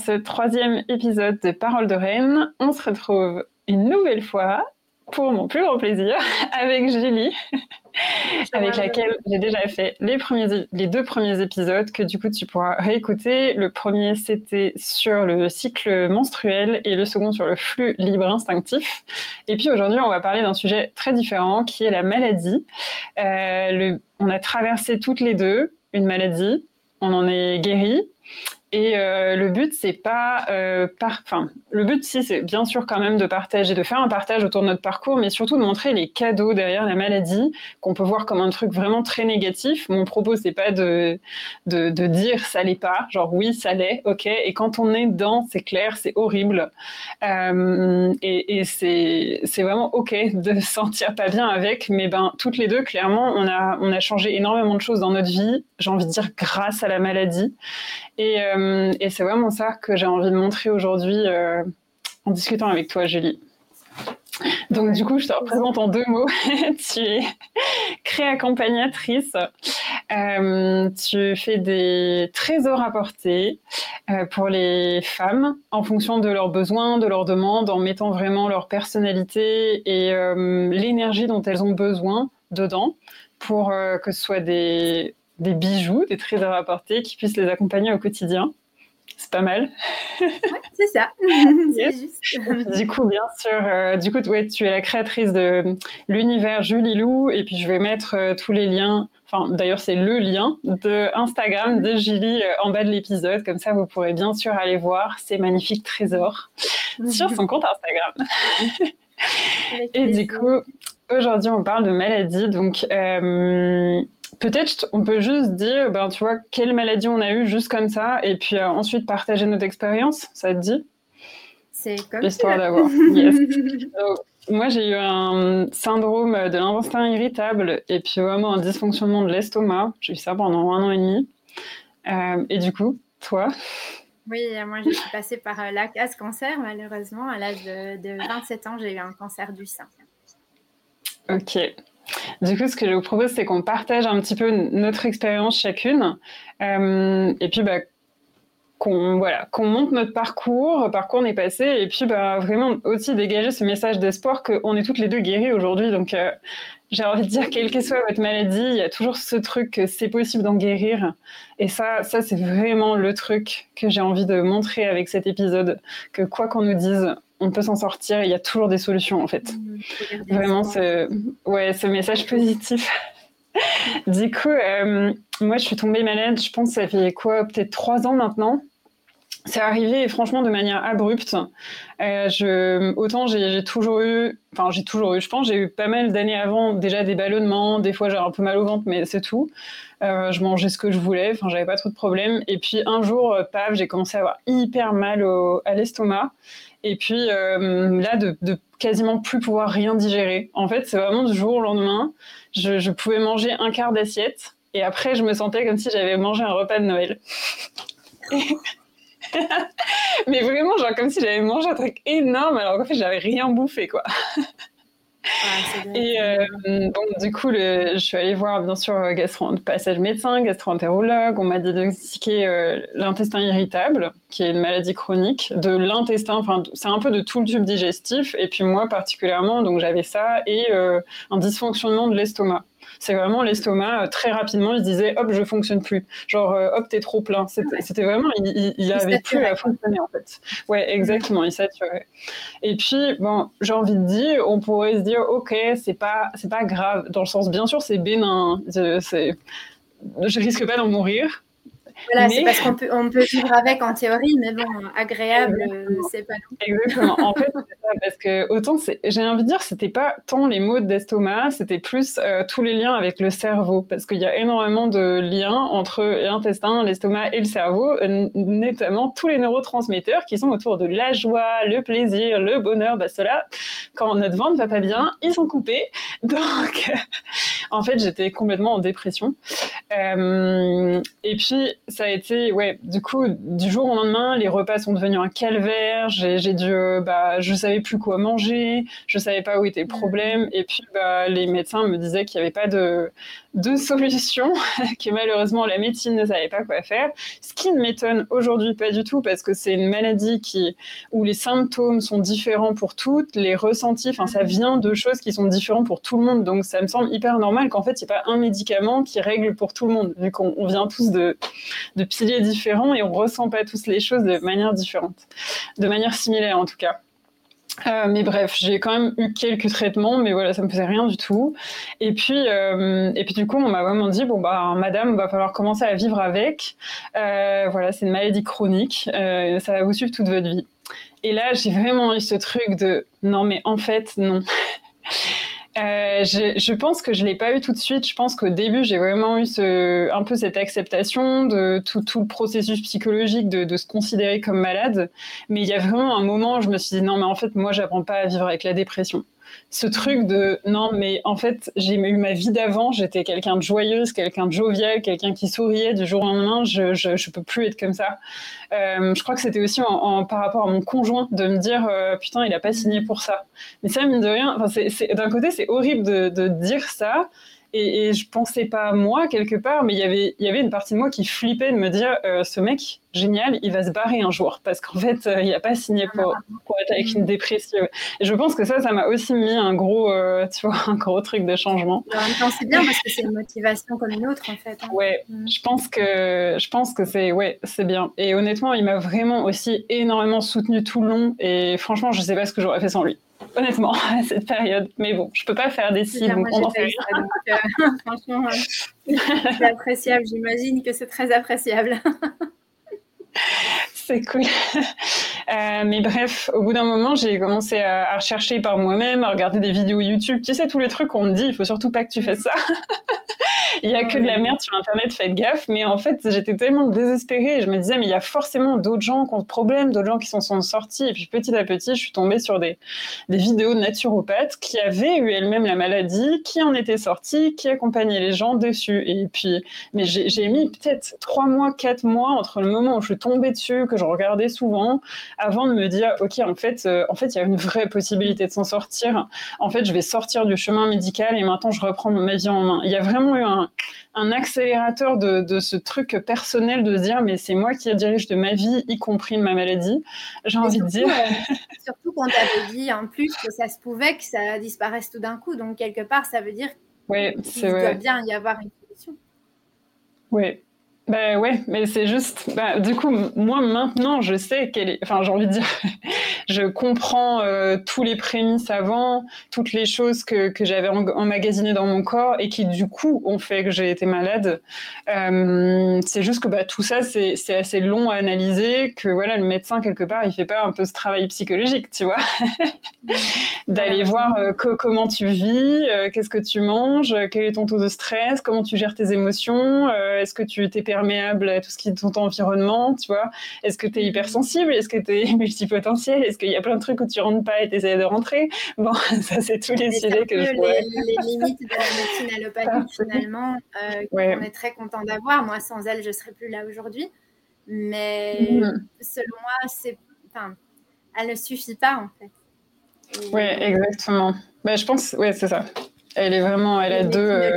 ce troisième épisode de Parole de Reine. On se retrouve une nouvelle fois pour mon plus grand plaisir avec Julie, avec laquelle j'ai déjà fait les, premiers, les deux premiers épisodes que du coup tu pourras réécouter. Le premier c'était sur le cycle menstruel et le second sur le flux libre instinctif. Et puis aujourd'hui on va parler d'un sujet très différent qui est la maladie. Euh, le, on a traversé toutes les deux une maladie, on en est guéri et euh, le but, c'est pas, euh, enfin, le but, si, c'est bien sûr quand même de partager, de faire un partage autour de notre parcours, mais surtout de montrer les cadeaux derrière la maladie, qu'on peut voir comme un truc vraiment très négatif. Mon propos, c'est pas de, de, de dire ça l'est pas, genre oui, ça l'est, ok. Et quand on est dedans, c'est clair, c'est horrible, euh, et, et c'est, c'est vraiment ok de se sentir pas bien avec. Mais ben, toutes les deux, clairement, on a, on a changé énormément de choses dans notre vie. J'ai envie de dire grâce à la maladie. Et, euh, et c'est vraiment ça que j'ai envie de montrer aujourd'hui euh, en discutant avec toi, Julie. Donc du coup, je te représente en deux mots. tu es créaccompagnatrice. Euh, tu fais des trésors à porter pour les femmes en fonction de leurs besoins, de leurs demandes, en mettant vraiment leur personnalité et l'énergie dont elles ont besoin dedans pour que ce soit des des bijoux, des trésors à porter qui puissent les accompagner au quotidien. C'est pas mal. c'est ça. du coup, bien sûr, euh, du coup, ouais, tu es la créatrice de l'univers Julie Lou, et puis je vais mettre euh, tous les liens. Enfin, d'ailleurs, c'est le lien de Instagram de Julie euh, en bas de l'épisode. Comme ça, vous pourrez bien sûr aller voir ces magnifiques trésors sur son compte Instagram. et du coup, aujourd'hui, on parle de maladie. Donc, Peut-être on peut juste dire, ben, tu vois, quelle maladie on a eu juste comme ça, et puis euh, ensuite partager notre expérience, ça te dit? C'est comme Histoire d'avoir. moi, j'ai eu un syndrome de l'intestin irritable, et puis vraiment un dysfonctionnement de l'estomac. J'ai eu ça pendant un an et demi. Euh, et du coup, toi? Oui, moi je suis passée par euh, la case cancer, malheureusement. À l'âge de, de 27 ans, j'ai eu un cancer du sein. Ok. Du coup, ce que je vous propose, c'est qu'on partage un petit peu notre expérience chacune. Euh, et puis, bah, qu'on voilà, qu'on monte notre parcours, par quoi on est passé, et puis bah, vraiment aussi dégager ce message d'espoir qu'on est toutes les deux guéries aujourd'hui. Donc, euh, j'ai envie de dire, quelle que soit votre maladie, il y a toujours ce truc que c'est possible d'en guérir. Et ça, ça c'est vraiment le truc que j'ai envie de montrer avec cet épisode, que quoi qu'on nous dise, on peut s'en sortir, il y a toujours des solutions en fait. Mmh, Vraiment, ce, ouais, ce message positif. du coup, euh, moi je suis tombée malade, je pense ça fait quoi, peut-être trois ans maintenant. C'est arrivé franchement de manière abrupte. Euh, je, autant j'ai toujours eu, enfin j'ai toujours eu, je pense j'ai eu pas mal d'années avant déjà des ballonnements, des fois j'ai un peu mal au ventre, mais c'est tout. Euh, je mangeais ce que je voulais, enfin j'avais pas trop de problèmes. Et puis un jour, paf, j'ai commencé à avoir hyper mal au, à l'estomac. Et puis euh, là, de, de, quasiment plus pouvoir rien digérer. En fait, c'est vraiment du jour au lendemain. Je, je pouvais manger un quart d'assiette et après, je me sentais comme si j'avais mangé un repas de Noël. Mais vraiment, genre comme si j'avais mangé un truc énorme alors qu'en fait, j'avais rien bouffé, quoi et euh, donc, du coup, le, je suis allée voir, bien sûr, euh, gastro, passage médecin, gastro-entérologue. On m'a diagnostiqué euh, l'intestin irritable, qui est une maladie chronique de l'intestin. Enfin, c'est un peu de tout le tube digestif. Et puis moi, particulièrement, donc j'avais ça et un dysfonctionnement de l'estomac. C'est vraiment l'estomac, euh, très rapidement, il se disait, hop, je fonctionne plus. Genre, euh, hop, t'es trop plein. C'était vraiment, il, il, avait plus à fonctionner, en fait. Ouais, exactement, il saturait. Et puis, bon, j'ai envie de dire, on pourrait se dire, ok, c'est pas, c'est pas grave. Dans le sens, bien sûr, c'est bénin. C'est, je risque pas d'en mourir. Voilà, c'est parce qu'on peut, on peut vivre avec en théorie, mais bon, agréable, c'est pas tout. Exactement. En fait, parce que autant, j'ai envie de dire, c'était pas tant les mots d'estomac, c'était plus euh, tous les liens avec le cerveau, parce qu'il y a énormément de liens entre l'intestin, l'estomac et le cerveau, euh, notamment tous les neurotransmetteurs qui sont autour de la joie, le plaisir, le bonheur. Bah, cela, quand notre ventre va pas bien, ils sont coupés. Donc, en fait, j'étais complètement en dépression. Euh, et puis, ça a été, ouais, du coup, du jour au lendemain, les repas sont devenus un calvaire. J'ai dû, bah, je savais plus quoi manger, je savais pas où était le problème. Et puis, bah, les médecins me disaient qu'il n'y avait pas de, de solution, que malheureusement la médecine ne savait pas quoi faire. Ce qui ne m'étonne aujourd'hui pas du tout, parce que c'est une maladie qui, où les symptômes sont différents pour toutes, les ressentis, enfin, ça vient de choses qui sont différentes pour tout le monde. Donc, ça me semble hyper normal qu'en fait, il n'y ait pas un médicament qui règle pour tout le monde, vu qu'on vient tous de, de piliers différents et on ressent pas tous les choses de manière différente, de manière similaire en tout cas. Euh, mais bref, j'ai quand même eu quelques traitements, mais voilà, ça me faisait rien du tout. Et puis, euh, et puis du coup, on m'a vraiment dit bon bah, madame, va falloir commencer à vivre avec. Euh, voilà, c'est une maladie chronique, ça va vous suivre toute votre vie. Et là, j'ai vraiment eu ce truc de non, mais en fait, non. Euh, je, pense que je l'ai pas eu tout de suite. Je pense qu'au début, j'ai vraiment eu un peu cette acceptation de tout, tout le processus psychologique de, de, se considérer comme malade. Mais il y a vraiment un moment où je me suis dit non, mais en fait, moi, j'apprends pas à vivre avec la dépression ce truc de non, mais en fait, j'ai eu ma vie d'avant, j'étais quelqu'un de joyeuse, quelqu'un de jovial, quelqu'un qui souriait du jour au lendemain, je, je, peux plus être comme ça. Euh, je crois que c'était aussi en, par rapport à mon conjoint de me dire euh, putain, il a pas signé pour ça. Mais ça, mine de rien, d'un côté, c'est horrible de dire ça. Et, et, je pensais pas à moi quelque part, mais y il y avait une partie de moi qui flippait de me dire euh, ce mec, génial, il va se barrer un jour parce qu'en fait, euh, il n'a pas signé pour, pour, être avec une dépression. Et je pense que ça, ça m'a aussi mis un gros, euh, tu vois, un gros truc de changement. En même temps, c'est bien parce que c'est une motivation comme une autre, en fait. Hein. Ouais, mm. je pense que, je pense que c'est, ouais, c'est bien. Et honnêtement, il m'a vraiment aussi énormément soutenu tout le long. Et franchement, je sais pas ce que j'aurais fait sans lui honnêtement, à cette période. Mais bon, je peux pas faire des signes, donc on en fait euh, franchement, euh, c'est appréciable. J'imagine que c'est très appréciable. c'est cool. Euh, mais bref, au bout d'un moment, j'ai commencé à, rechercher par moi-même, à regarder des vidéos YouTube. Tu sais, tous les trucs qu'on me dit, il faut surtout pas que tu fasses ça. Il y a que de la merde sur Internet, faites gaffe. Mais en fait, j'étais tellement désespérée. Je me disais, mais il y a forcément d'autres gens qui ont ce problème, d'autres gens qui s'en sont sortis. Et puis petit à petit, je suis tombée sur des, des vidéos de naturopathes qui avaient eu elles-mêmes la maladie, qui en étaient sortis, qui accompagnaient les gens dessus. Et puis, mais j'ai mis peut-être trois mois, quatre mois entre le moment où je suis tombée dessus, que je regardais souvent, avant de me dire, OK, en fait, euh, en fait, il y a une vraie possibilité de s'en sortir. En fait, je vais sortir du chemin médical et maintenant, je reprends ma vie en main. Il y a vraiment eu un, un accélérateur de, de, ce truc personnel de se dire, mais c'est moi qui dirige de ma vie, y compris de ma maladie. J'ai envie de dire. Euh, surtout quand tu avais dit en plus que ça se pouvait que ça disparaisse tout d'un coup. Donc, quelque part, ça veut dire ouais, qu'il doit bien y avoir une solution. Oui, ben ouais, mais c'est juste, bah, du coup, moi maintenant, je sais qu'elle est, enfin, j'ai envie de dire, je comprends euh, tous les prémices avant, toutes les choses que, que j'avais emmagasinées dans mon corps et qui, du coup, ont fait que j'ai été malade. Euh, c'est juste que bah, tout ça, c'est assez long à analyser, que voilà, le médecin, quelque part, il fait pas un peu ce travail psychologique, tu vois, d'aller voir euh, comment tu vis, qu'est-ce que tu manges, quel est ton taux de stress, comment tu gères tes émotions, est-ce que tu t'es permis perméable à tout ce qui est ton environnement, tu vois. Est-ce que tu es hypersensible? Est-ce que tu es multipotentiel? Est-ce qu'il y a plein de trucs où tu rentres pas et tu essaies de rentrer? Bon, ça, c'est tous les sujets que je pourrais... Les, les limites de la médecine allopathique, finalement, euh, on est très content d'avoir. Moi, sans elle, je serais plus là aujourd'hui. Mais mm. selon moi, c'est... Enfin, elle ne suffit pas, en fait. Oui, exactement. Bah, je pense, ouais, c'est ça. Elle est vraiment, elle a deux. Euh,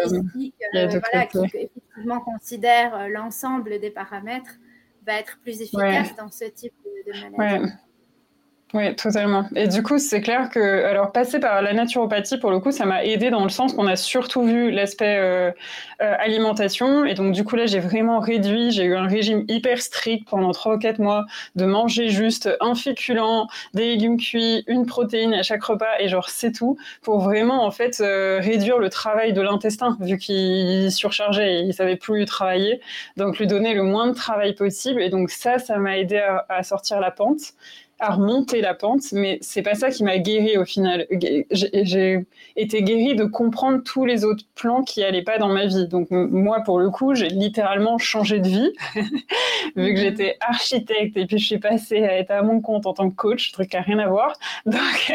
euh, voilà, qui effectivement considère euh, l'ensemble des paramètres, va être plus efficace dans ce type de, de maladie. Oui, totalement. Et du coup, c'est clair que, alors, passer par la naturopathie, pour le coup, ça m'a aidé dans le sens qu'on a surtout vu l'aspect euh, euh, alimentation. Et donc, du coup, là, j'ai vraiment réduit. J'ai eu un régime hyper strict pendant trois ou quatre mois de manger juste un féculent, des légumes cuits, une protéine à chaque repas, et genre, c'est tout, pour vraiment, en fait, euh, réduire le travail de l'intestin, vu qu'il surchargeait et il savait plus travailler. Donc, lui donner le moins de travail possible. Et donc, ça, ça m'a aidé à sortir la pente. À remonter la pente, mais c'est pas ça qui m'a guéri au final. J'ai été guérie de comprendre tous les autres plans qui allaient pas dans ma vie. Donc moi, pour le coup, j'ai littéralement changé de vie, vu que mhm. j'étais architecte et puis je suis passée à être à mon compte en tant que coach, truc qui a rien à voir. Donc,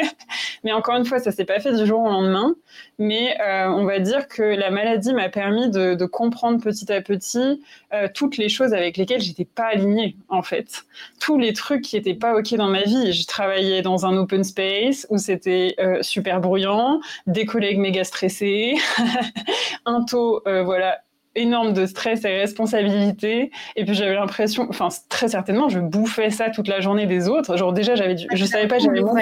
mais encore une fois, ça s'est pas fait du jour au lendemain. Mais euh, on va dire que la maladie m'a permis de, de, comprendre petit à petit euh, toutes les choses avec lesquelles j'étais pas alignée, en fait. Tous les trucs qui étaient pas OK dans ma vie. Je travaillais dans un open space où c'était euh, super bruyant, des collègues méga stressés, un taux, euh, voilà, énorme de stress et responsabilité. Et puis j'avais l'impression, enfin très certainement, je bouffais ça toute la journée des autres. Genre déjà, j'avais, je savais pas, j'avais mon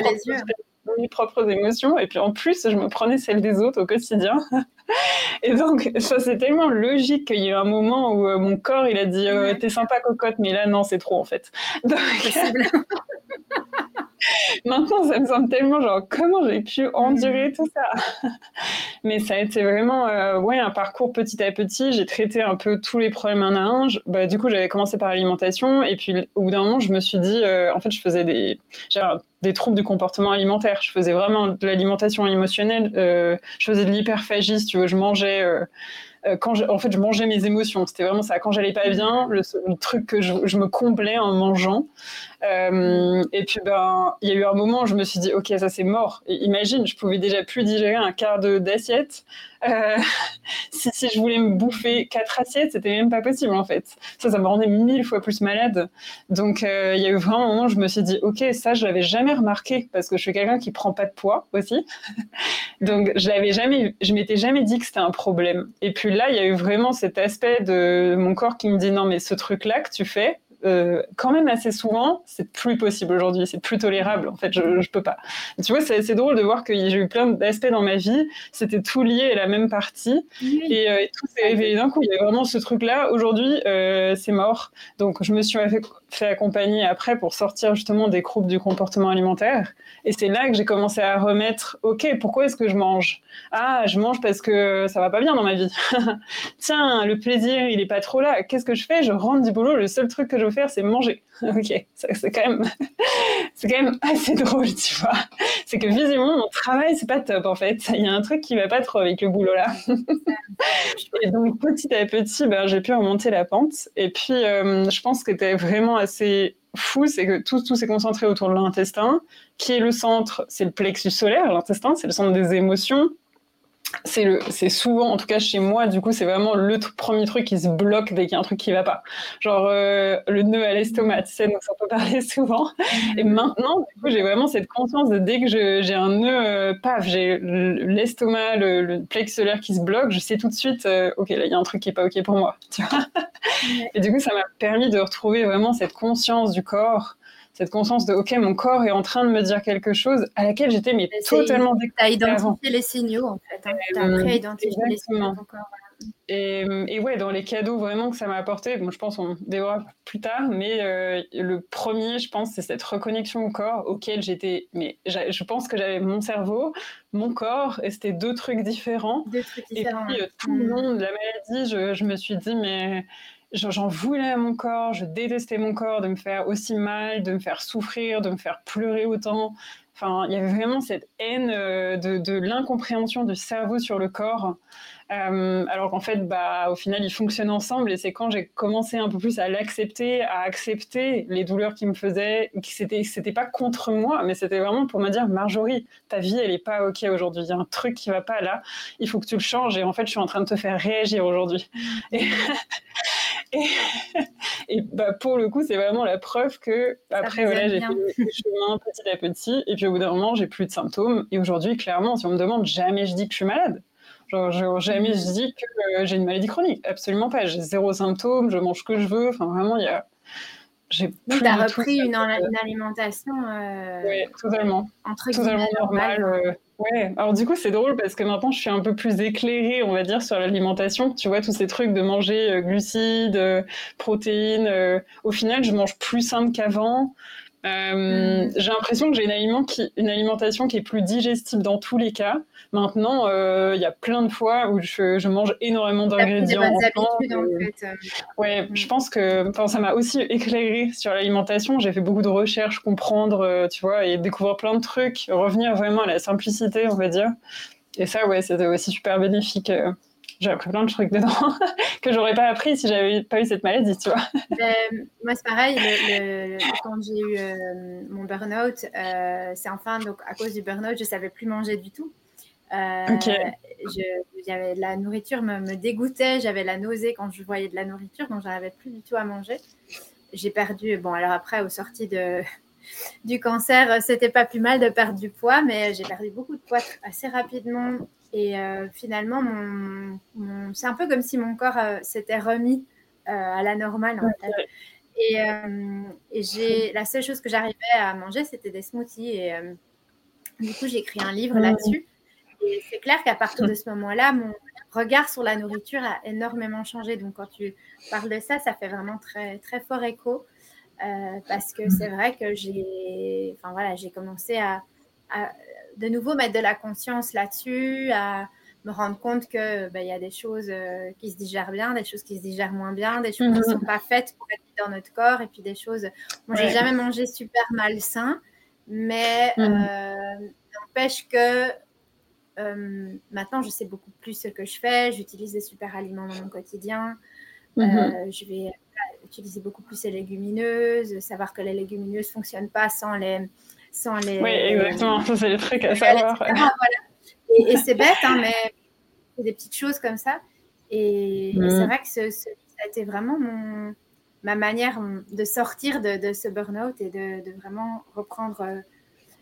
mes propres émotions. Et puis en plus je me prenais celles des autres au quotidien. Et donc ça c'est tellement logique qu'il y a eu un moment où euh, mon corps il a dit euh, t'es sympa cocotte. Mais là non c'est trop en fait. Donc Maintenant, ça me semble tellement genre comment j'ai pu endurer tout ça? Mais ça a été vraiment euh, ouais un parcours petit à petit. J'ai traité un peu tous les problèmes un à un. bah, du coup, j'avais commencé par l'alimentation et puis au bout d'un moment, je me suis dit euh, en fait, je faisais des des troubles du comportement alimentaire. Je faisais vraiment de l'alimentation émotionnelle. Euh, je faisais de l'hyperphagie, tu veux. Je mangeais euh, quand en fait, je mangeais mes émotions. C'était vraiment ça. Quand j'allais pas bien, le, truc que je, me comblais en mangeant. Euh, et puis, ben, il y a eu un moment où je me suis dit, ok, ça c'est mort. Imagine, je pouvais déjà plus digérer un quart d'assiette. Euh, si, si, je voulais me bouffer quatre assiettes, c'était même pas possible en fait. Ça, ça me rendait mille fois plus malade. Donc, il y a eu vraiment un moment où je me suis dit, ok, ça, je l'avais jamais remarqué parce que je suis quelqu'un qui prend pas de poids aussi. Donc, je l'avais jamais, je m'étais jamais dit que c'était un problème. Et puis là, il y a eu vraiment cet aspect de mon corps qui me dit, non, mais ce truc-là que tu fais, euh, quand même assez souvent, c'est plus possible aujourd'hui, c'est plus tolérable. En fait, je, je peux pas. tu vois, c'est assez drôle de voir que j'ai eu plein d'aspects dans ma vie, c'était tout lié à la même partie, et, euh, et, tout s'est révélé d'un coup. Il y avait vraiment ce truc-là. Aujourd'hui, euh, c'est mort. Donc, je me suis fait, fait, accompagner après pour sortir justement des groupes du comportement alimentaire, et c'est là que j'ai commencé à remettre. Ok, pourquoi est-ce que je mange? Ah, je mange parce que ça va pas bien dans ma vie. Tiens, le plaisir, il est pas trop là. Qu'est-ce que je fais? Je rentre du boulot. Le seul truc que je veux faire, c'est manger. ok, c'est quand même, c'est quand même assez drôle, tu vois. C'est que visiblement, mon travail, c'est pas top, en fait. Il y a un truc qui va pas trop avec le boulot là. et donc, petit à petit, ben, j'ai pu remonter la pente. Et puis, euh, je pense que tu vraiment assez fou, c'est que tout, tout s'est concentré autour de l'intestin, qui est le centre, c'est le plexus solaire, l'intestin, c'est le centre des émotions, c'est le c'est souvent en tout cas chez moi du coup c'est vraiment le premier truc qui se bloque dès qu'il y a un truc qui va pas. Genre euh, le nœud à l'estomac tu sais donc ça peut parler souvent. Et maintenant du coup j'ai vraiment cette conscience de dès que j'ai un nœud euh, paf j'ai l'estomac le, le, plexus solaire qui se bloque je sais tout de suite euh, ok là il y a un truc qui est pas ok pour moi tu vois. Et du coup ça m'a permis de retrouver vraiment cette conscience du corps cette conscience de OK, mon corps est en train de me dire quelque chose à laquelle j'étais mais totalement Tu as identifié les signaux en fait. Hein. Tu as appris identifier les signaux de ton corps. Et, et, ouais, dans les cadeaux vraiment que ça m'a apporté, bon, je pense on dévorera plus tard, mais euh, le premier, je pense, c'est cette reconnexion au corps auquel j'étais. Mais je pense que j'avais mon cerveau, mon corps, et c'était deux trucs différents. Deux trucs différents. Et puis, euh, tout le mm. monde, la maladie, je, je me suis dit, mais j'en voulais à mon corps, je détestais mon corps de me faire aussi mal, de me faire souffrir, de me faire pleurer autant. Enfin, il y avait vraiment cette haine euh, de, de l'incompréhension du cerveau sur le corps. Euh, alors qu'en fait, bah, au final, ils fonctionnent ensemble. Et c'est quand j'ai commencé un peu plus à l'accepter, à accepter les douleurs qui me faisaient, que c'était, c'était pas contre moi, mais c'était vraiment pour me dire, Marjorie, ta vie, elle est pas ok aujourd'hui. Il y a un truc qui va pas là. Il faut que tu le changes. Et en fait, je suis en train de te faire réagir aujourd'hui. Et, et, bah, pour le coup, c'est vraiment la preuve que après, voilà, j'ai fait le chemin petit à petit. Et puis au bout d'un moment, j'ai plus de symptômes. Et aujourd'hui, clairement, si on me demande, jamais je dis que je suis malade. Genre, jamais je dis que euh, j'ai une maladie chronique. Absolument pas. J'ai zéro symptôme, je mange ce que je veux. Enfin, vraiment, il y a. J'ai tu as repris une, une, alimentation. Euh, oui, totalement. Entre totalement normale. Euh, ouais. Alors, du coup, c'est drôle parce que maintenant, je suis un peu plus éclairée, on va dire, sur l'alimentation. Tu vois, tous ces trucs de manger glucides, protéines. au final, je mange plus simple qu'avant. Euh, mm. J'ai l'impression que j'ai une, une, alimentation qui est plus digestible dans tous les cas. Maintenant, euh, il y a plein de fois où je, mange énormément d'ingrédients. en fait. Ouais, mm. je pense que ça m'a aussi éclairé sur l'alimentation. J'ai fait beaucoup de recherches, comprendre, tu vois, et découvrir plein de trucs, revenir vraiment à la simplicité, on va dire. Et ça, ouais, c'était aussi super bénéfique. J'ai appris plein de trucs dedans que j'aurais pas appris si j'avais pas eu cette maladie, tu vois. Ben, moi, c'est pareil. quand j'ai eu euh, mon burn-out, euh, c'est enfin donc à cause du burn-out, je savais plus manger du tout. Euh, la nourriture me, me dégoûtait, j'avais la nausée quand je voyais de la nourriture, donc j'arrivais plus du tout à manger. J'ai perdu, bon, alors après, aux sorties de, du cancer, c'était pas plus mal de perdre du poids, mais j'ai perdu beaucoup de poids assez rapidement et euh, finalement, mon, c'est un peu comme si mon corps euh, s'était remis euh, à la normale. En fait. Et, et j'ai, la seule chose que j'arrivais à manger, c'était des smoothies. Et du coup, j'ai écrit un livre là-dessus. Et c'est clair qu'à partir de ce moment-là, mon regard sur la nourriture a énormément changé. Donc, quand tu parles de ça, ça fait vraiment très, très fort écho. parce que c'est vrai que j'ai, enfin, voilà, j'ai commencé à, à de nouveau mettre de la conscience là-dessus, à me rendre compte que ben, il y a des choses euh, qui se digèrent bien, des choses qui se digèrent moins bien, des choses qui ne mhm. sont pas faites pour être dans notre corps, et puis des choses. Moi, j'ai jamais mangé super malsain, mais mhm. euh, n'empêche que euh, maintenant, je sais beaucoup plus ce que je fais. J'utilise des super aliments dans mon quotidien. Mhm. je vais utiliser beaucoup plus les légumineuses, savoir que les légumineuses ne fonctionnent pas sans les, oui, exactement. Ça, c'est le truc à savoir. Et, c'est bête, hein, mais c'est des petites choses comme ça. Et, c'est mm. vrai que ça a été vraiment mon, ma manière de sortir de, ce burn-out et de, vraiment reprendre euh,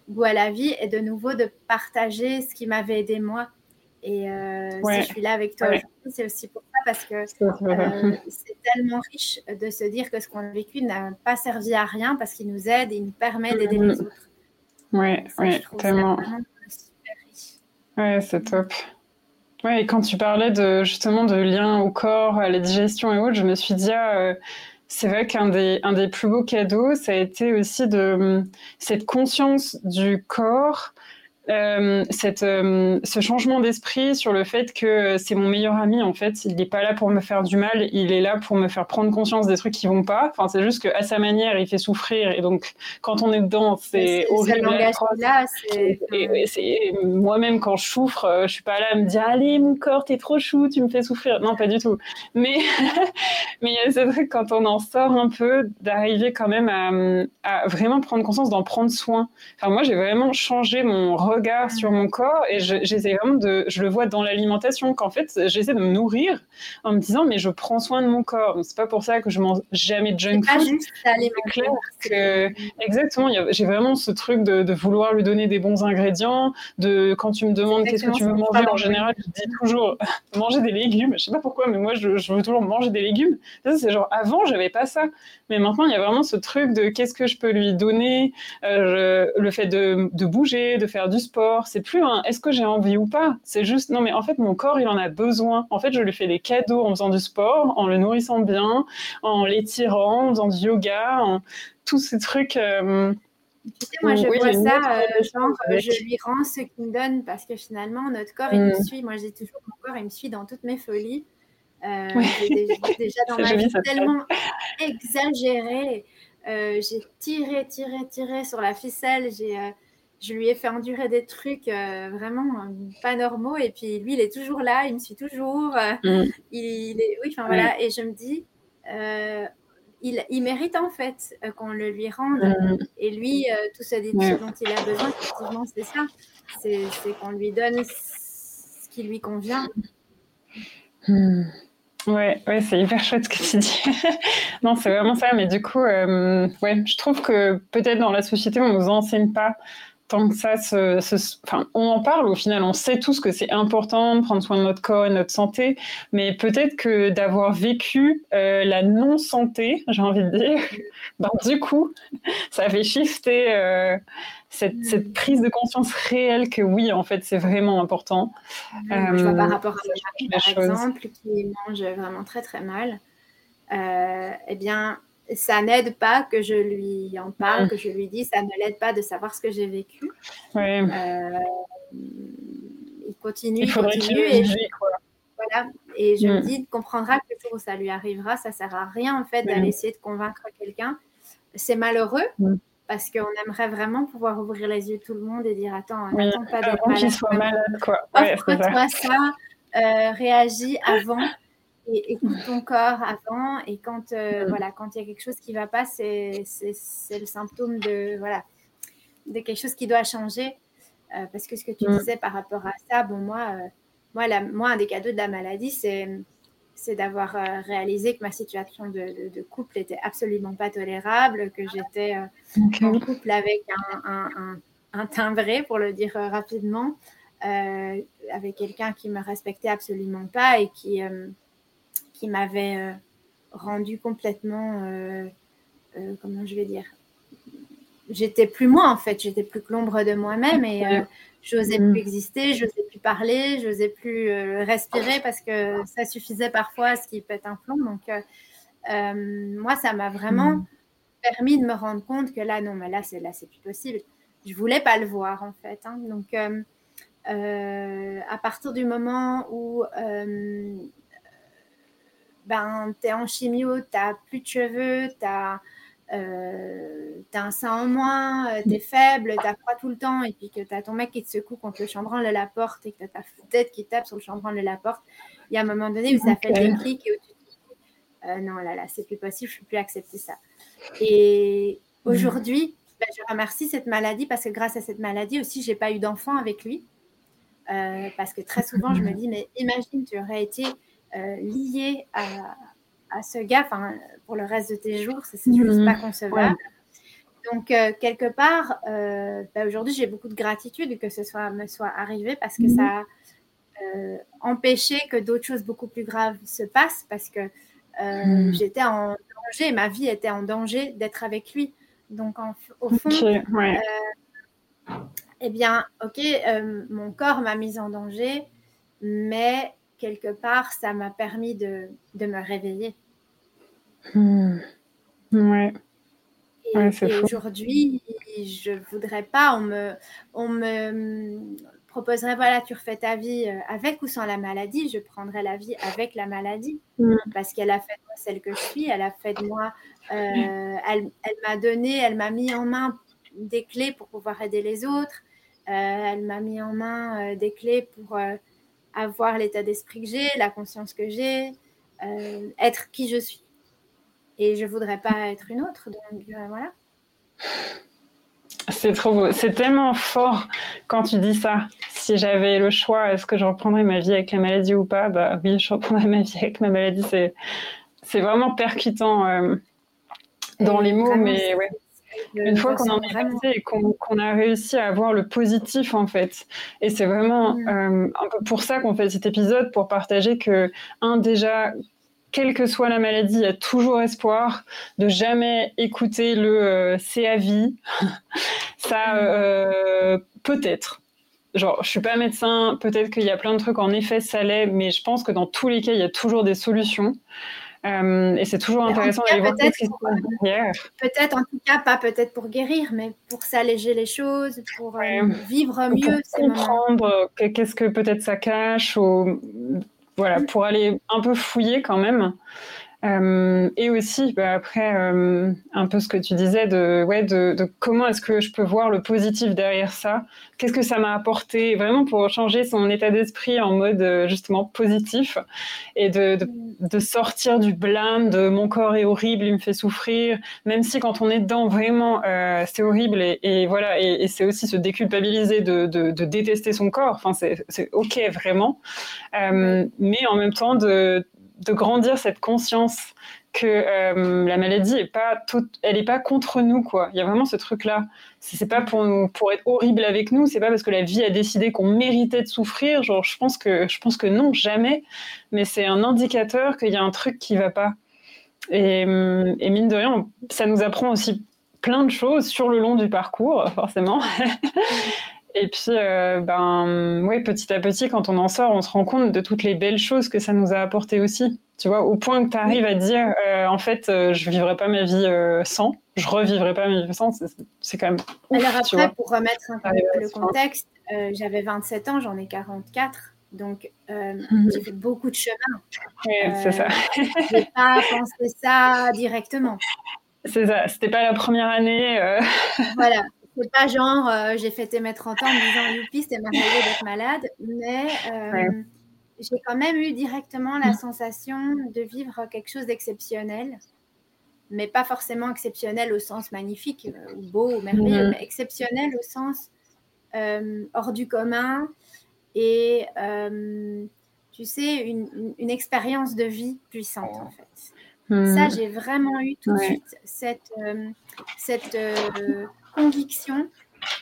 goût à la vie et de nouveau de partager ce qui m'avait aidé moi. Et euh, si je suis là avec toi aujourd'hui, c'est aussi pour ça parce que euh, c'est tellement riche de se dire que ce qu'on a vécu n'a pas servi à rien parce qu'il nous aide et il nous permet d'aider les mm. autres. Ouais, ouais, tellement. Ouais, c'est top. Ouais, et quand tu parlais de justement de lien au corps, à la digestion et autres, je me suis dit, ah, euh, c'est vrai qu'un des, un des plus beaux cadeaux, ça a été aussi de cette conscience du corps euh, cette, euh, ce changement d'esprit sur le fait que c'est mon meilleur ami en fait il n'est pas là pour me faire du mal il est là pour me faire prendre conscience des trucs qui vont pas. Enfin c'est juste qu'à sa manière il fait souffrir. Et donc quand on est dedans c'est horrible. moi-même quand je souffre euh, je suis pas là à me dire allez mon corps t'es trop chou tu me fais souffrir. Non pas du tout. Mais mais il y a ce truc quand on en sort un peu d'arriver quand même à, à, vraiment prendre conscience d'en prendre soin. Enfin moi j'ai vraiment changé mon regard sur mon corps et j'essaie vraiment de, je le vois dans l'alimentation, qu'en fait, j'essaie de me nourrir en me disant, mais je prends soin de mon corps. C'est pas pour ça que je mange jamais de junk food. C'est clair que, exactement, j'ai vraiment ce truc de, vouloir lui donner des bons ingrédients, de quand tu me demandes qu'est-ce que tu veux manger, en général, je dis toujours manger des légumes. Je sais pas pourquoi, mais moi, je, veux toujours manger des légumes. C'est genre, avant, j'avais pas ça. Mais maintenant, il y a vraiment ce truc de qu'est-ce que je peux lui donner, euh, le fait de, de bouger, de faire du sport, c'est plus un est-ce que j'ai envie ou pas? C'est juste non, mais en fait, mon corps, il en a besoin. En fait, je lui fais des cadeaux en faisant du sport, en le nourrissant bien, en l'étirant, en faisant du yoga, en tous ces trucs. Euh, tu sais, moi, je vois ça, euh, genre, je lui rends ce qu'il me donne parce que finalement, notre corps, il me mm. suit. Moi, j'ai toujours mon corps, il me suit dans toutes mes folies. Euh, déjà, dans ma vie tellement exagéré. j'ai tiré, tiré, tiré sur la ficelle. J'ai je lui ai fait endurer des trucs euh, vraiment euh, pas normaux et puis lui il est toujours là il me suit toujours euh, mm. il, est oui enfin voilà et je me dis il, il, mérite en fait qu'on le lui rende mm. et lui tout ce, dont il a besoin effectivement c'est ça c'est qu'on lui donne ce qui lui convient mm. Ouais, ouais c'est hyper chouette ce que tu dis. non, c'est vraiment ça. Mais du coup, ouais, je trouve que peut-être dans la société, on ne nous enseigne pas tant que ça, enfin, on en parle au final, on sait tous que c'est important de prendre soin de notre corps et de notre santé, mais peut-être que d'avoir vécu euh, la non-santé, j'ai envie de dire, ben, du coup, ça fait shifter euh, cette, mm. cette, prise de conscience réelle que oui, en fait, c'est vraiment important. je vois par euh, rapport à ma par exemple, qui mange vraiment très très mal, eh bien, ça n'aide pas que je lui en parle, que je lui dis, ça ne l'aide pas de savoir ce que j'ai vécu. il continue, il, continue. Et je, voilà, et je me dis, il comprendra que le jour où ça lui arrivera, ça sert à rien en fait d'aller essayer de convaincre quelqu'un. C'est malheureux parce qu'on aimerait vraiment pouvoir ouvrir les yeux tout le monde et dire attends, n'attends pas d'être malade. soit malade quoi. Offre-toi ça, euh, réagis avant et écoute ton corps avant. Et quand euh, voilà, quand il y a quelque chose qui ne va pas, c'est le symptôme de voilà de quelque chose qui doit changer. Euh, parce que ce que tu disais par rapport à ça, bon moi, moi, la, moi un des cadeaux de la maladie, c'est c'est d'avoir euh, réalisé que ma situation de, couple était absolument pas tolérable, que j'étais euh, en couple avec un, un, timbré, pour le dire euh, rapidement, avec quelqu'un qui me respectait absolument pas et qui, qui m'avait rendu complètement, comment je vais dire, j'étais plus moi en fait, j'étais plus que l'ombre de moi-même et j'osais mm. plus exister, j'osais plus parler, j'osais plus euh, respirer parce que ça suffisait parfois à ce qui pète un plomb. Donc, euh, euh, moi, ça m'a vraiment mm. permis de me rendre compte que là, non, mais là, c'est là, c'est plus possible. Je voulais pas le voir en fait. Hein. Donc, à partir du moment où ben, tu es en chimio, tu n'as plus de cheveux, tu as euh, t'as un sein en moins, euh, t'es faible, t'as froid tout le temps, et puis que t'as ton mec qui te secoue contre le chambranle de la porte et que t'as ta tête qui tape sur le chambranle de la porte, il y a un moment donné où ça fait des clics et où tu te dis euh, non, là, là, c'est plus possible, je ne peux plus accepter ça. Et aujourd'hui, ben, je remercie cette maladie parce que grâce à cette maladie aussi, j'ai pas eu d'enfant avec lui. parce que très souvent, je me dis, mais imagine, tu aurais été lié à, à ce gars pour le reste de tes jours. C'est juste mhm. pas concevable. Donc, euh, quelque part, euh, bah, aujourd'hui, j'ai beaucoup de gratitude que ce soit, me soit arrivé parce que mhm. ça a euh, empêché que d'autres choses beaucoup plus graves se passent parce que mhm. j'étais en danger, ma vie était en danger d'être avec lui. Donc, au fond, eh bien, ok, mon corps m'a mise en danger, mais quelque part, ça m'a permis de, de me réveiller. Hmm. Ouais. Et, aujourd'hui, je voudrais pas, on me, on me proposerait, voilà, tu refais ta vie euh, avec ou sans la maladie, je prendrais la vie avec la maladie, hmm. parce qu'elle a fait de moi celle que je suis, elle a fait de moi, euh, elle, elle m'a donné, elle m'a mis en main des clés pour pouvoir aider les autres, euh, elle m'a mis en main des clés pour avoir l'état d'esprit que j'ai, la conscience que j'ai, être qui je suis et je voudrais pas être une autre. Donc euh, voilà. C'est trop beau. C'est tellement fort quand tu dis ça. Si j'avais le choix, est-ce que je reprendrais ma vie avec la maladie ou pas? Bah oui, je reprendrais ma vie avec ma maladie. C'est, c'est vraiment percutant euh, dans les mots, mais ouais. Une fois qu'on en est passé et qu'on, a réussi à avoir le positif en fait. Et c'est vraiment mm. euh, un peu pour ça qu'on fait cet épisode, pour partager que, un, déjà, quelle que soit la maladie, il y a toujours espoir de jamais écouter le euh, c'est à vie. ça, euh, peut-être. Genre, je suis pas médecin, peut-être qu'il y a plein de trucs, en effet, ça l'est, mais je pense que dans tous les cas, il y a toujours des solutions. Euh, et c'est toujours intéressant d'aller voir ce qui se passe Peut-être, en tout cas, pas peut-être pour guérir, mais pour s'alléger les choses, pour vivre mieux. Pour comprendre qu'est-ce que peut-être ça cache, ou voilà, pour aller un peu fouiller quand même. Euh, et aussi, bah, après, euh, un peu ce que tu disais de, ouais, de, comment est-ce que je peux voir le positif derrière ça? Qu'est-ce que ça m'a apporté? Vraiment pour changer son état d'esprit en mode euh, justement positif et de, de, sortir du blâme de mon corps est horrible, il me fait souffrir, même si quand on est dedans, vraiment, c'est horrible et, voilà, et, c'est aussi se déculpabiliser de, de, détester son corps. Enfin, c'est ok vraiment, mais en même temps de de grandir cette conscience que euh, la maladie est pas toute, elle est pas contre nous quoi. Il y a vraiment ce truc là. C'est pas pour pour être horrible avec nous, c'est pas parce que la vie a décidé qu'on méritait de souffrir. Genre je pense que je pense que non jamais. Mais c'est un indicateur qu'il y a un truc qui va pas. Et, et, mine de rien, ça nous apprend aussi plein de choses sur le long du parcours forcément. Et puis, euh, ben, ouais, petit à petit, quand on en sort, on se rend compte de toutes les belles choses que ça nous a apporté aussi. Tu vois, au point que tu arrives à dire, en fait, je vivrai pas ma vie sans, je revivrai pas ma vie sans, c'est quand même. Ouf, Alors après, pour remettre un peu le contexte, j'avais 27 ans, j'en ai 44. Donc, euh, mhm. j'ai fait beaucoup de chemin. c'est ça. Euh, je n'ai pas pensé ça directement. C'est ça. C'était pas la première année. Euh... Voilà. C'est pas genre, euh, j'ai fêté mes 30 ans en me disant, youpi, c'est merveilleux d'être malade. Mais j'ai quand même eu directement la mhm. sensation de vivre quelque chose d'exceptionnel. Mais pas forcément exceptionnel au sens magnifique, ou beau, ou merveilleux, mhm. mais exceptionnel au sens hors du commun et euh, tu sais, une, une, expérience de vie puissante en fait. Hmm. Ça, j'ai vraiment eu tout de suite cette, euh, cette euh, conviction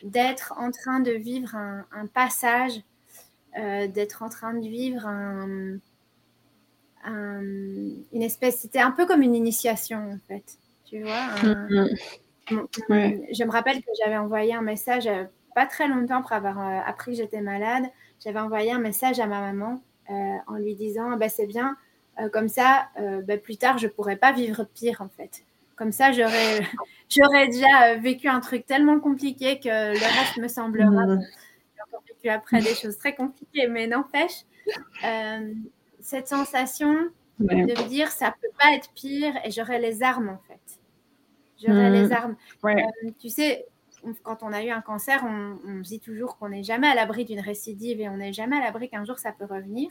d'être en train de vivre un, un passage, d'être en train de vivre un, une espèce, c'était un peu comme une initiation en fait, tu vois. Hmm. Je me rappelle que j'avais envoyé un message pas très longtemps après avoir appris que j'étais malade j'avais envoyé un message à ma maman euh, en lui disant bah, c'est bien, euh, comme ça, euh, bah, plus tard, je pourrais pas vivre pire en fait. Comme ça, j'aurais, j'aurais déjà vécu un truc tellement compliqué que le reste me semblera. Mmh. J'ai encore vécu après des choses très compliquées, mais n'empêche, cette sensation de me dire ça peut pas être pire et j'aurais les armes en fait. J'aurais les mmh. armes. tu sais, quand on a eu un cancer, on, dit toujours qu'on n'est jamais à l'abri d'une récidive et on n'est jamais à l'abri qu'un jour ça peut revenir.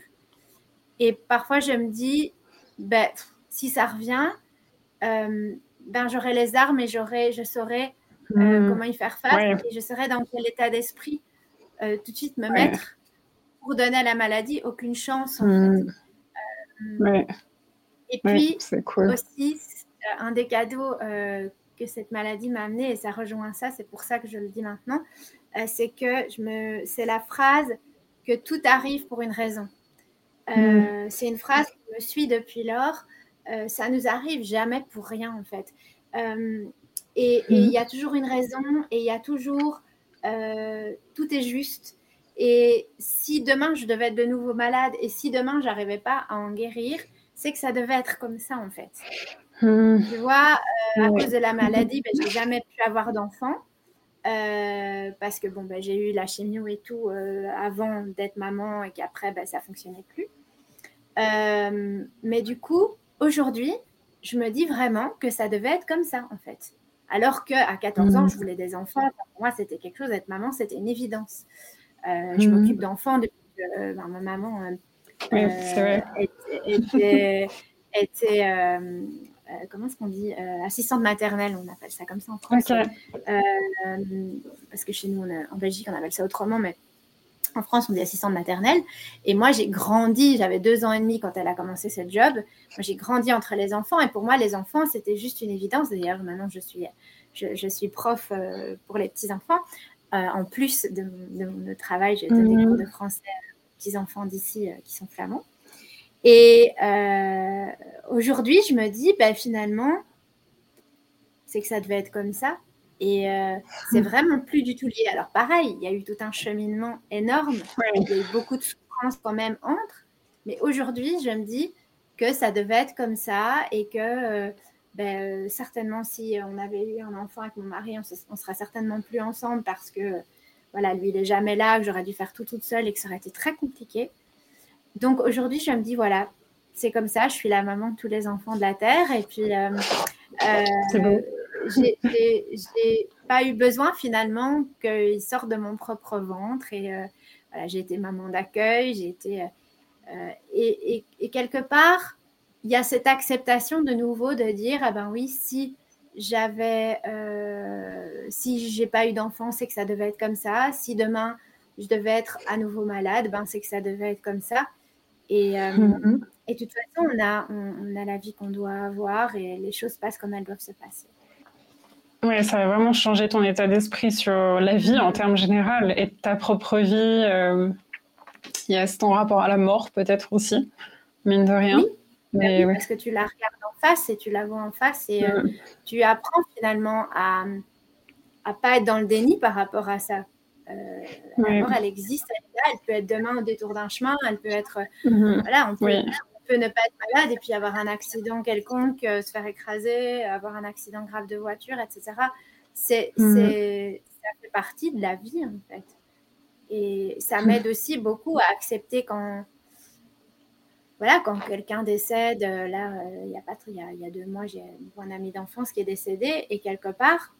Et parfois, je me dis, ben, si ça revient, euh, ben, j'aurai les armes et j'aurai, je saurai euh, hmm. comment y faire face et je serai dans quel état d'esprit euh, tout de suite me mettre pour donner à la maladie aucune chance. En hmm. Et puis, aussi, un des cadeaux cette maladie m'a amené, et ça rejoint ça, c'est pour ça que je le dis maintenant, euh, c'est que je me, c'est la phrase que tout arrive pour une raison. Euh, mm. C'est une phrase qui me suit depuis lors. Euh, ça nous arrive jamais pour rien en fait. et il y a toujours une raison et il y a toujours tout est juste. Et si demain je devais être de nouveau malade et si demain j'arrivais pas à en guérir, c'est que ça devait être comme ça en fait. Hmm. Tu vois, euh, à cause de la maladie, ben, je n'ai jamais pu avoir d'enfant. Euh, parce que bon, ben, j'ai eu la chimio et tout euh, avant d'être maman et qu'après, ben, ça ne fonctionnait plus. mais du coup, aujourd'hui, je me dis vraiment que ça devait être comme ça, en fait. Alors qu'à 14 ans, hmm. je voulais des enfants. Pour moi, c'était quelque chose, d'être maman, c'était une évidence. Je hmm. m'occupe d'enfants depuis que ben, ma maman était, était euh, comment est-ce qu'on dit euh, assistante maternelle, on appelle ça comme ça en France. Euh, parce que chez nous, en Belgique, on appelle ça autrement, mais en France, on dit assistante maternelle. Et moi, j'ai grandi, j'avais deux ans et demi quand elle a commencé ce job. J'ai grandi entre les enfants. Et pour moi, les enfants, c'était juste une évidence. D'ailleurs, maintenant, je suis, je, suis prof pour les petits-enfants. en plus de, mon travail, j'ai donné des cours de français aux petits-enfants d'ici qui sont flamands. Et euh, aujourd'hui, je me dis, bah, finalement, c'est que ça devait être comme ça. Et euh, c'est vraiment plus du tout lié. Alors pareil, il y a eu tout un cheminement énorme. Il y a eu beaucoup de souffrance quand même entre. Mais aujourd'hui, je me dis que ça devait être comme ça et que euh, ben, certainement si on avait eu un enfant avec mon mari, on, ne sera certainement plus ensemble parce que voilà, lui il est jamais là, que j'aurais dû faire tout toute seule et que ça aurait été très compliqué. Donc aujourd'hui, je me dis, voilà, c'est comme ça, je suis la maman de tous les enfants de la Terre. Et puis, euh, euh, j'ai pas eu besoin finalement qu'ils sortent de mon propre ventre. Et euh, voilà, j'ai été maman d'accueil, j'ai été. Et, et, quelque part, il y a cette acceptation de nouveau de dire, ah ben oui, si j'avais, si j'ai pas eu d'enfant, c'est que ça devait être comme ça. Si demain je devais être à nouveau malade, ben c'est que ça devait être comme ça. Et, euh, mm-hmm. et de toute façon, on a, on, a la vie qu'on doit avoir et les choses passent comme elles doivent se passer. Oui, ça a vraiment changé ton état d'esprit sur la vie en termes généraux et ta propre vie. Euh, il y a ton rapport à la mort peut-être aussi, mine de rien. Oui. Mais, Parce que tu la regardes en face et tu la vois en face et euh, mm. tu apprends finalement à ne pas être dans le déni par rapport à ça. Euh, la mort, elle existe, elle est là, elle peut être demain au détour d'un chemin, elle peut être. Voilà, on peut peut ne pas être malade et puis avoir un accident quelconque, se faire écraser, avoir un accident grave de voiture, etc. C'est, mm. ça fait partie de la vie, en fait. Et ça m'aide aussi beaucoup à accepter quand, voilà, quand quelqu'un décède, euh, là, euh, il y a pas il y a, deux mois, j'ai un ami d'enfance qui est décédé et quelque part,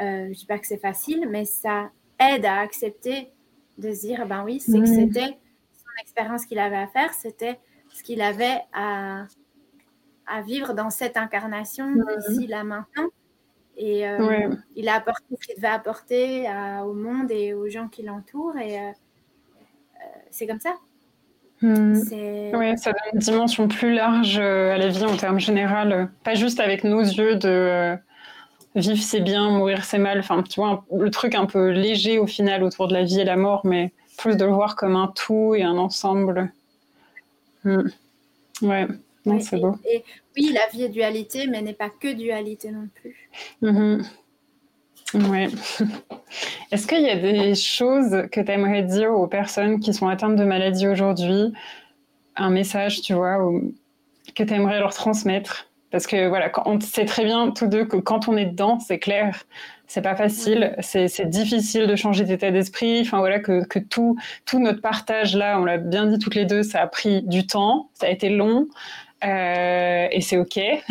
euh, je ne dis pas que c'est facile, mais ça aide à accepter de se dire, ben oui, c'est que mmh. c'était son expérience qu'il avait à faire, c'était ce qu'il avait à, à, vivre dans cette incarnation, mmh. ici, là, maintenant. Et il a apporté ce qu'il devait apporter au monde et aux gens qui l'entourent. Et c'est comme ça. Hmm. Oui, ça donne une dimension plus large euh, à la vie en termes généraux, pas juste avec nos yeux de euh, vivre c'est bien, mourir c'est mal, enfin tu vois, le truc un peu léger au final autour de la vie et la mort, mais plus de le voir comme un tout et un ensemble. Hmm. Ouais, c'est beau. Et, oui, la vie est dualité, mais n'est pas que dualité non plus. Mm-hmm. Oui. Est-ce qu'il y a des choses que tu aimerais dire aux personnes qui sont atteintes de maladies aujourd'hui? Un message, tu vois, que tu aimerais leur transmettre? Parce que voilà, on sait très bien tous deux que quand on est dedans, c'est clair, c'est pas facile, c'est difficile de changer d'état d'esprit. Enfin voilà, que, que, tout, tout notre partage là, on l'a bien dit toutes les deux, ça a pris du temps, ça a été long. Euh, et c'est OK. oui,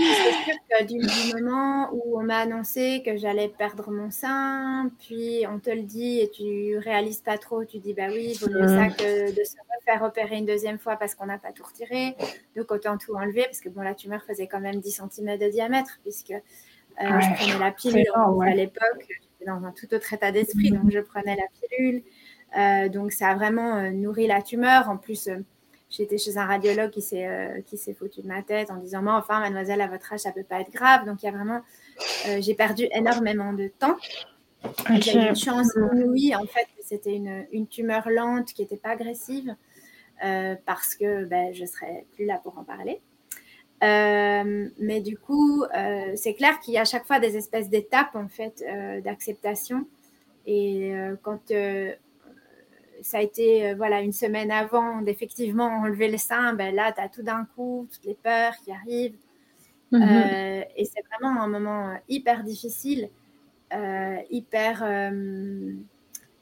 c'est sûr que du, moment où on m'a annoncé que j'allais perdre mon sein, puis on te le dit et tu réalises pas trop, tu dis bah oui, vaut mieux ça que de se faire opérer une deuxième fois parce qu'on n'a pas tout retiré. Donc autant tout enlever parce que bon, la tumeur faisait quand même 10 cm de diamètre puisque euh, je prenais la pilule à l'époque. J'étais dans un tout autre état d'esprit, donc je prenais la pilule. Euh, donc ça a vraiment nourri la tumeur. En plus, J'étais chez un radiologue qui s'est euh, qui s'est foutu de ma tête en disant moi enfin mademoiselle à votre âge ça peut pas être grave. Donc il y a vraiment euh, j'ai perdu énormément de temps. J'ai eu une chance oui en fait c'était une, une, tumeur lente qui n'était pas agressive euh, parce que ben, je serais plus là pour en parler mais du coup c'est clair qu'il y a à chaque fois des espèces d'étapes en fait d'acceptation et quand ça a été euh, voilà une semaine avant d'effectivement enlever le sein, ben là, tu as tout d'un coup toutes les peurs qui arrivent. Mhm. Euh, et c'est vraiment un moment euh, hyper difficile, hyper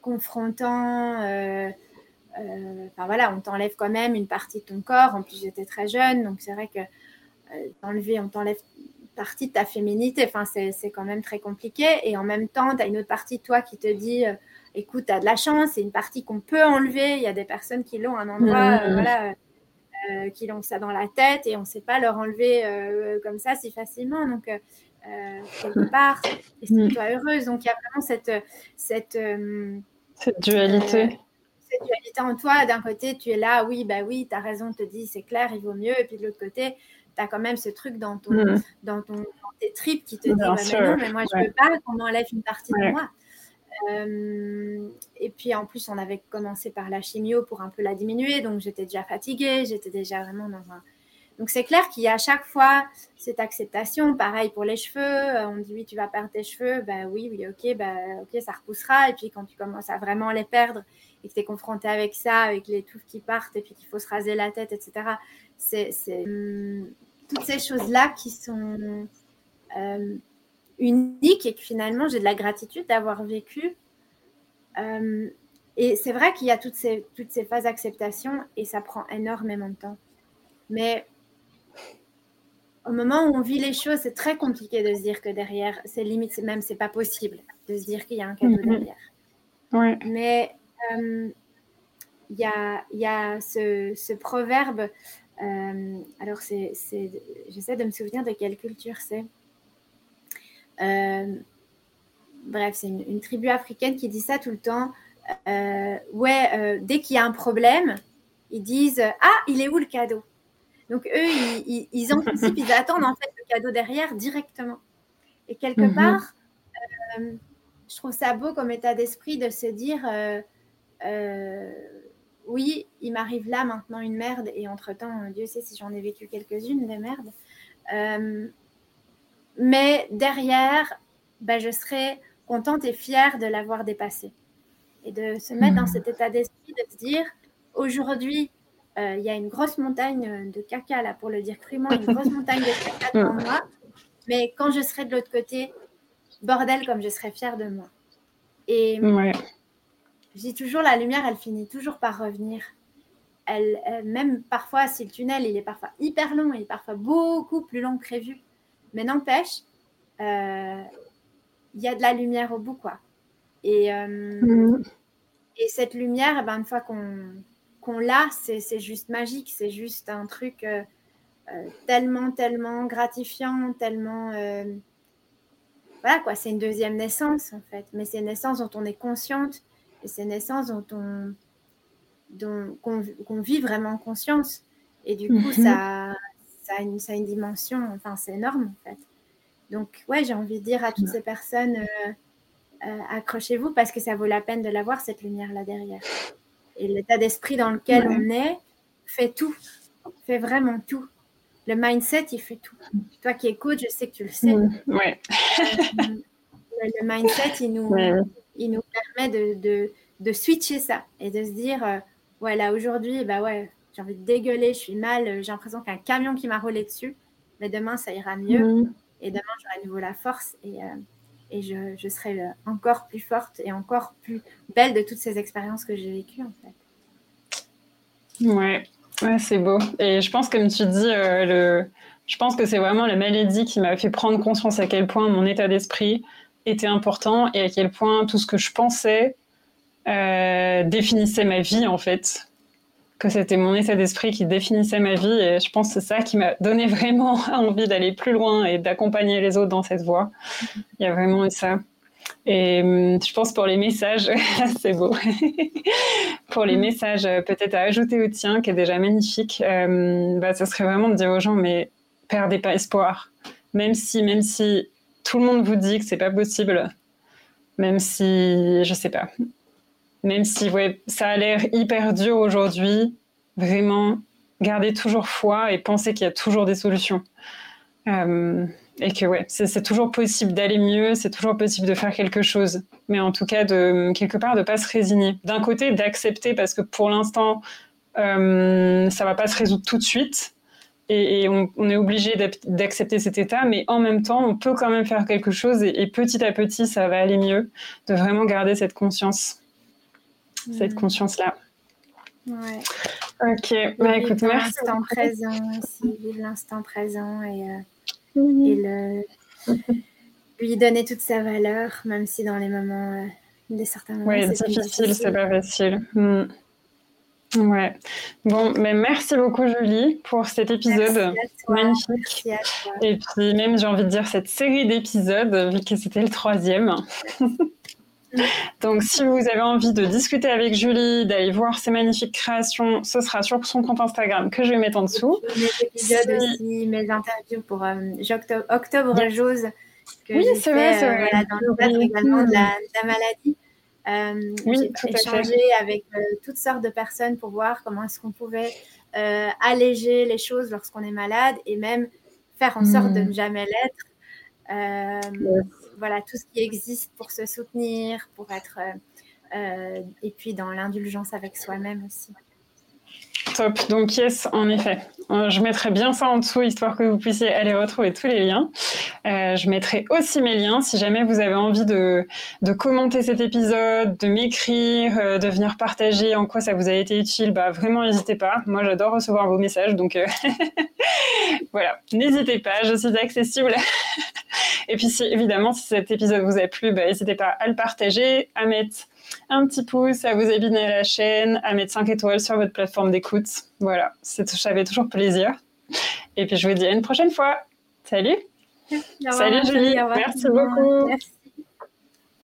confrontant. Enfin voilà, on t'enlève quand même une partie de ton corps. En plus, j'étais très jeune, donc c'est vrai que on t'enlève partie de ta féminité. Enfin, c'est quand même très compliqué. Et en même temps, tu as une autre partie de toi qui te dit écoute, tu as de la chance, c'est une partie qu'on peut enlever. Il y a des personnes qui l'ont un endroit, mmh. euh, voilà, euh, qui l'ont ça dans la tête et on ne sait pas leur enlever euh, comme ça si facilement. Donc, quelque part, et mmh. toi heureuse. Donc, il y a vraiment cette, cette, cette dualité. cette dualité en toi. D'un côté, tu es là, oui, bah oui, tu as raison, te dis, c'est clair, il vaut mieux. Et puis de l'autre côté, tu as quand même ce truc dans, ton, mmh. dans, ton, tes tripes qui te dit, bah, mais non, mais moi, je ne veux pas qu'on m'enlève une partie de moi. Euh, et puis en plus, on avait commencé par la chimio pour un peu la diminuer, donc j'étais déjà fatiguée, j'étais déjà vraiment dans un. Donc c'est clair qu'il y a à chaque fois cette acceptation. Pareil pour les cheveux, euh, on dit oui, tu vas perdre tes cheveux, bah oui, oui, ok, bah ok, ça repoussera. Et puis quand tu commences à vraiment les perdre et que tu es confronté avec ça, avec les touffes qui partent et puis qu'il faut se raser la tête, etc. C'est hum, toutes ces choses-là qui sont euh, unique et que finalement j'ai de la gratitude d'avoir vécu. Euh, et c'est vrai qu'il y a toutes ces, toutes ces phases d'acceptation et ça prend énormément de temps. Mais au moment où on vit les choses, c'est très compliqué de se dire que derrière, c'est limite, même, c'est pas possible de se dire qu'il y a un cadeau mhm. derrière. Mais euh, il y, a, y, a, ce, ce proverbe, alors c'est, j'essaie de me souvenir de quelle culture c'est. Euh, bref, c'est une, tribu africaine qui dit ça tout le temps. Euh, ouais, euh, dès qu'il y a un problème, ils disent Ah, il est où le cadeau? Donc, eux, ils, ils, anticipent, ils attendent en fait le cadeau derrière directement. Et quelque mhm. part, je trouve ça beau comme état d'esprit de se dire Oui, il m'arrive là maintenant une merde, et entre-temps, Dieu sait si j'en ai vécu quelques-unes des merdes. Mais derrière, ben, je serai contente et fière de l'avoir dépassé. Et de se mettre dans hmm. cet état d'esprit, de se dire, aujourd'hui, euh, il y a une grosse montagne de caca, là, pour le dire crûment, une grosse montagne de caca devant moi. Mais quand je serai de l'autre côté, bordel, comme je serai fière de moi. Et je dis toujours, la lumière, elle finit toujours par revenir. Elle, même parfois, si le tunnel, il est parfois hyper long, il est parfois beaucoup plus long que prévu. Mais n'empêche, euh, il y a de la lumière au bout, quoi. Et, euh, mm. et cette lumière, eh ben, une fois qu'on l'a, c'est juste magique, c'est juste un truc euh, tellement, tellement gratifiant, tellement voilà quoi, c'est une deuxième naissance en fait, mais c'est une naissance dont on est consciente et c'est une naissance dont on dont, qu'on, vit vraiment conscience. Et du coup, mhm. ça, ça, a une, ça a une dimension, enfin, c'est énorme en fait. Donc, ouais, j'ai envie de dire à toutes ces personnes, euh, euh, accrochez-vous parce que ça vaut la peine de l'avoir, cette lumière-là derrière. Et l'état d'esprit dans lequel on est fait tout, fait vraiment tout le mindset, il fait tout. Toi qui écoutes, je sais que tu le sais. Ouais. le mindset, il nous, il nous permet de, de, switcher ça et de se dire, euh, ouais, là aujourd'hui, bah ouais, j'ai envie de dégueuler, je suis mal, j'ai l'impression qu'un camion qui m'a roulé dessus, mais demain, ça ira mieux. Mm. Et demain, j'aurai à nouveau la force et, euh, et je, je, serai encore plus forte et encore plus belle de toutes ces expériences que j'ai vécues, en fait. Ouais, Ouais, c'est beau. Et je pense, comme tu dis, euh, le... je pense que c'est vraiment la maladie qui m'a fait prendre conscience à quel point mon état d'esprit était important et à quel point tout ce que je pensais euh, définissait ma vie, en fait. Que c'était mon état d'esprit qui définissait ma vie. Et je pense que c'est ça qui m'a donné vraiment envie d'aller plus loin et d'accompagner les autres dans cette voie. Il y a vraiment eu ça. Et hum, je pense pour les messages, c'est beau. pour les mm. messages, euh, peut-être à ajouter au tien, qui est déjà magnifique, euh, bah, ça serait vraiment de dire aux gens, mais perdez pas espoir. Même si, même si tout le monde vous dit que c'est pas possible, même si, je sais pas, même si ouais, ça a l'air hyper dur aujourd'hui, vraiment, gardez toujours foi et pensez qu'il y a toujours des solutions. Euh, et que ouais, c'est toujours possible d'aller mieux, c'est toujours possible de faire quelque chose, mais en tout cas de quelque part de pas se résigner. D'un côté, d'accepter parce que pour l'instant, euh, ça va pas se résoudre tout de suite, et, on, est obligé d'accepter cet état, mais en même temps, on peut quand même faire quelque chose, et, petit à petit, ça va aller mieux. De vraiment garder cette conscience, cette mm. conscience là. Ouais. Ok, bah, écoute, merci. L'instant présent aussi, vivre l'instant présent et euh, et le, lui donner toute sa valeur, même si dans les moments, euh, des certains moments, oui, c'est difficile, c'est pas facile. Hmm. Ouais. Bon, mais merci beaucoup Julie pour cet épisode magnifique. Et puis même j'ai envie de dire cette série d'épisodes vu que c'était le troisième. Donc, si vous avez envie de discuter avec Julie, d'aller voir ses magnifiques créations, ce sera sur son compte Instagram que je vais mettre en dessous. Mes épisodes aussi, mes interviews pour euh, Octobre, Jose, que oui, c'est vrai, c'est euh, vrai. dans le cadre également de la, maladie. Euh, oui, j'ai échangé avec toutes sortes de personnes pour voir comment est-ce qu'on pouvait alléger les choses lorsqu'on est malade et même faire en sorte de hmm. ne jamais l'être voilà, tout ce qui existe pour se soutenir, pour être. Euh, euh, et puis dans l'indulgence avec soi-même aussi. Top. Donc, yes, en effet. Euh, je mettrai bien ça en dessous, histoire que vous puissiez aller retrouver tous les liens. je mettrai aussi mes liens si jamais vous avez envie de, commenter cet épisode, de m'écrire, de venir partager en quoi ça vous a été utile. Bah, vraiment, n'hésitez pas. Moi, j'adore recevoir vos messages. Donc, voilà, n'hésitez pas. Je suis accessible. Et puis, évidemment, si cet épisode vous a plu, bah, n'hésitez pas à le partager, à mettre un petit pouce, à vous abonner à la chaîne, à mettre 5 étoiles sur votre plateforme d'écoute. Voilà, ça fait toujours plaisir. Et puis, je vous dis à une prochaine fois. Salut Salut Julie, merci beaucoup.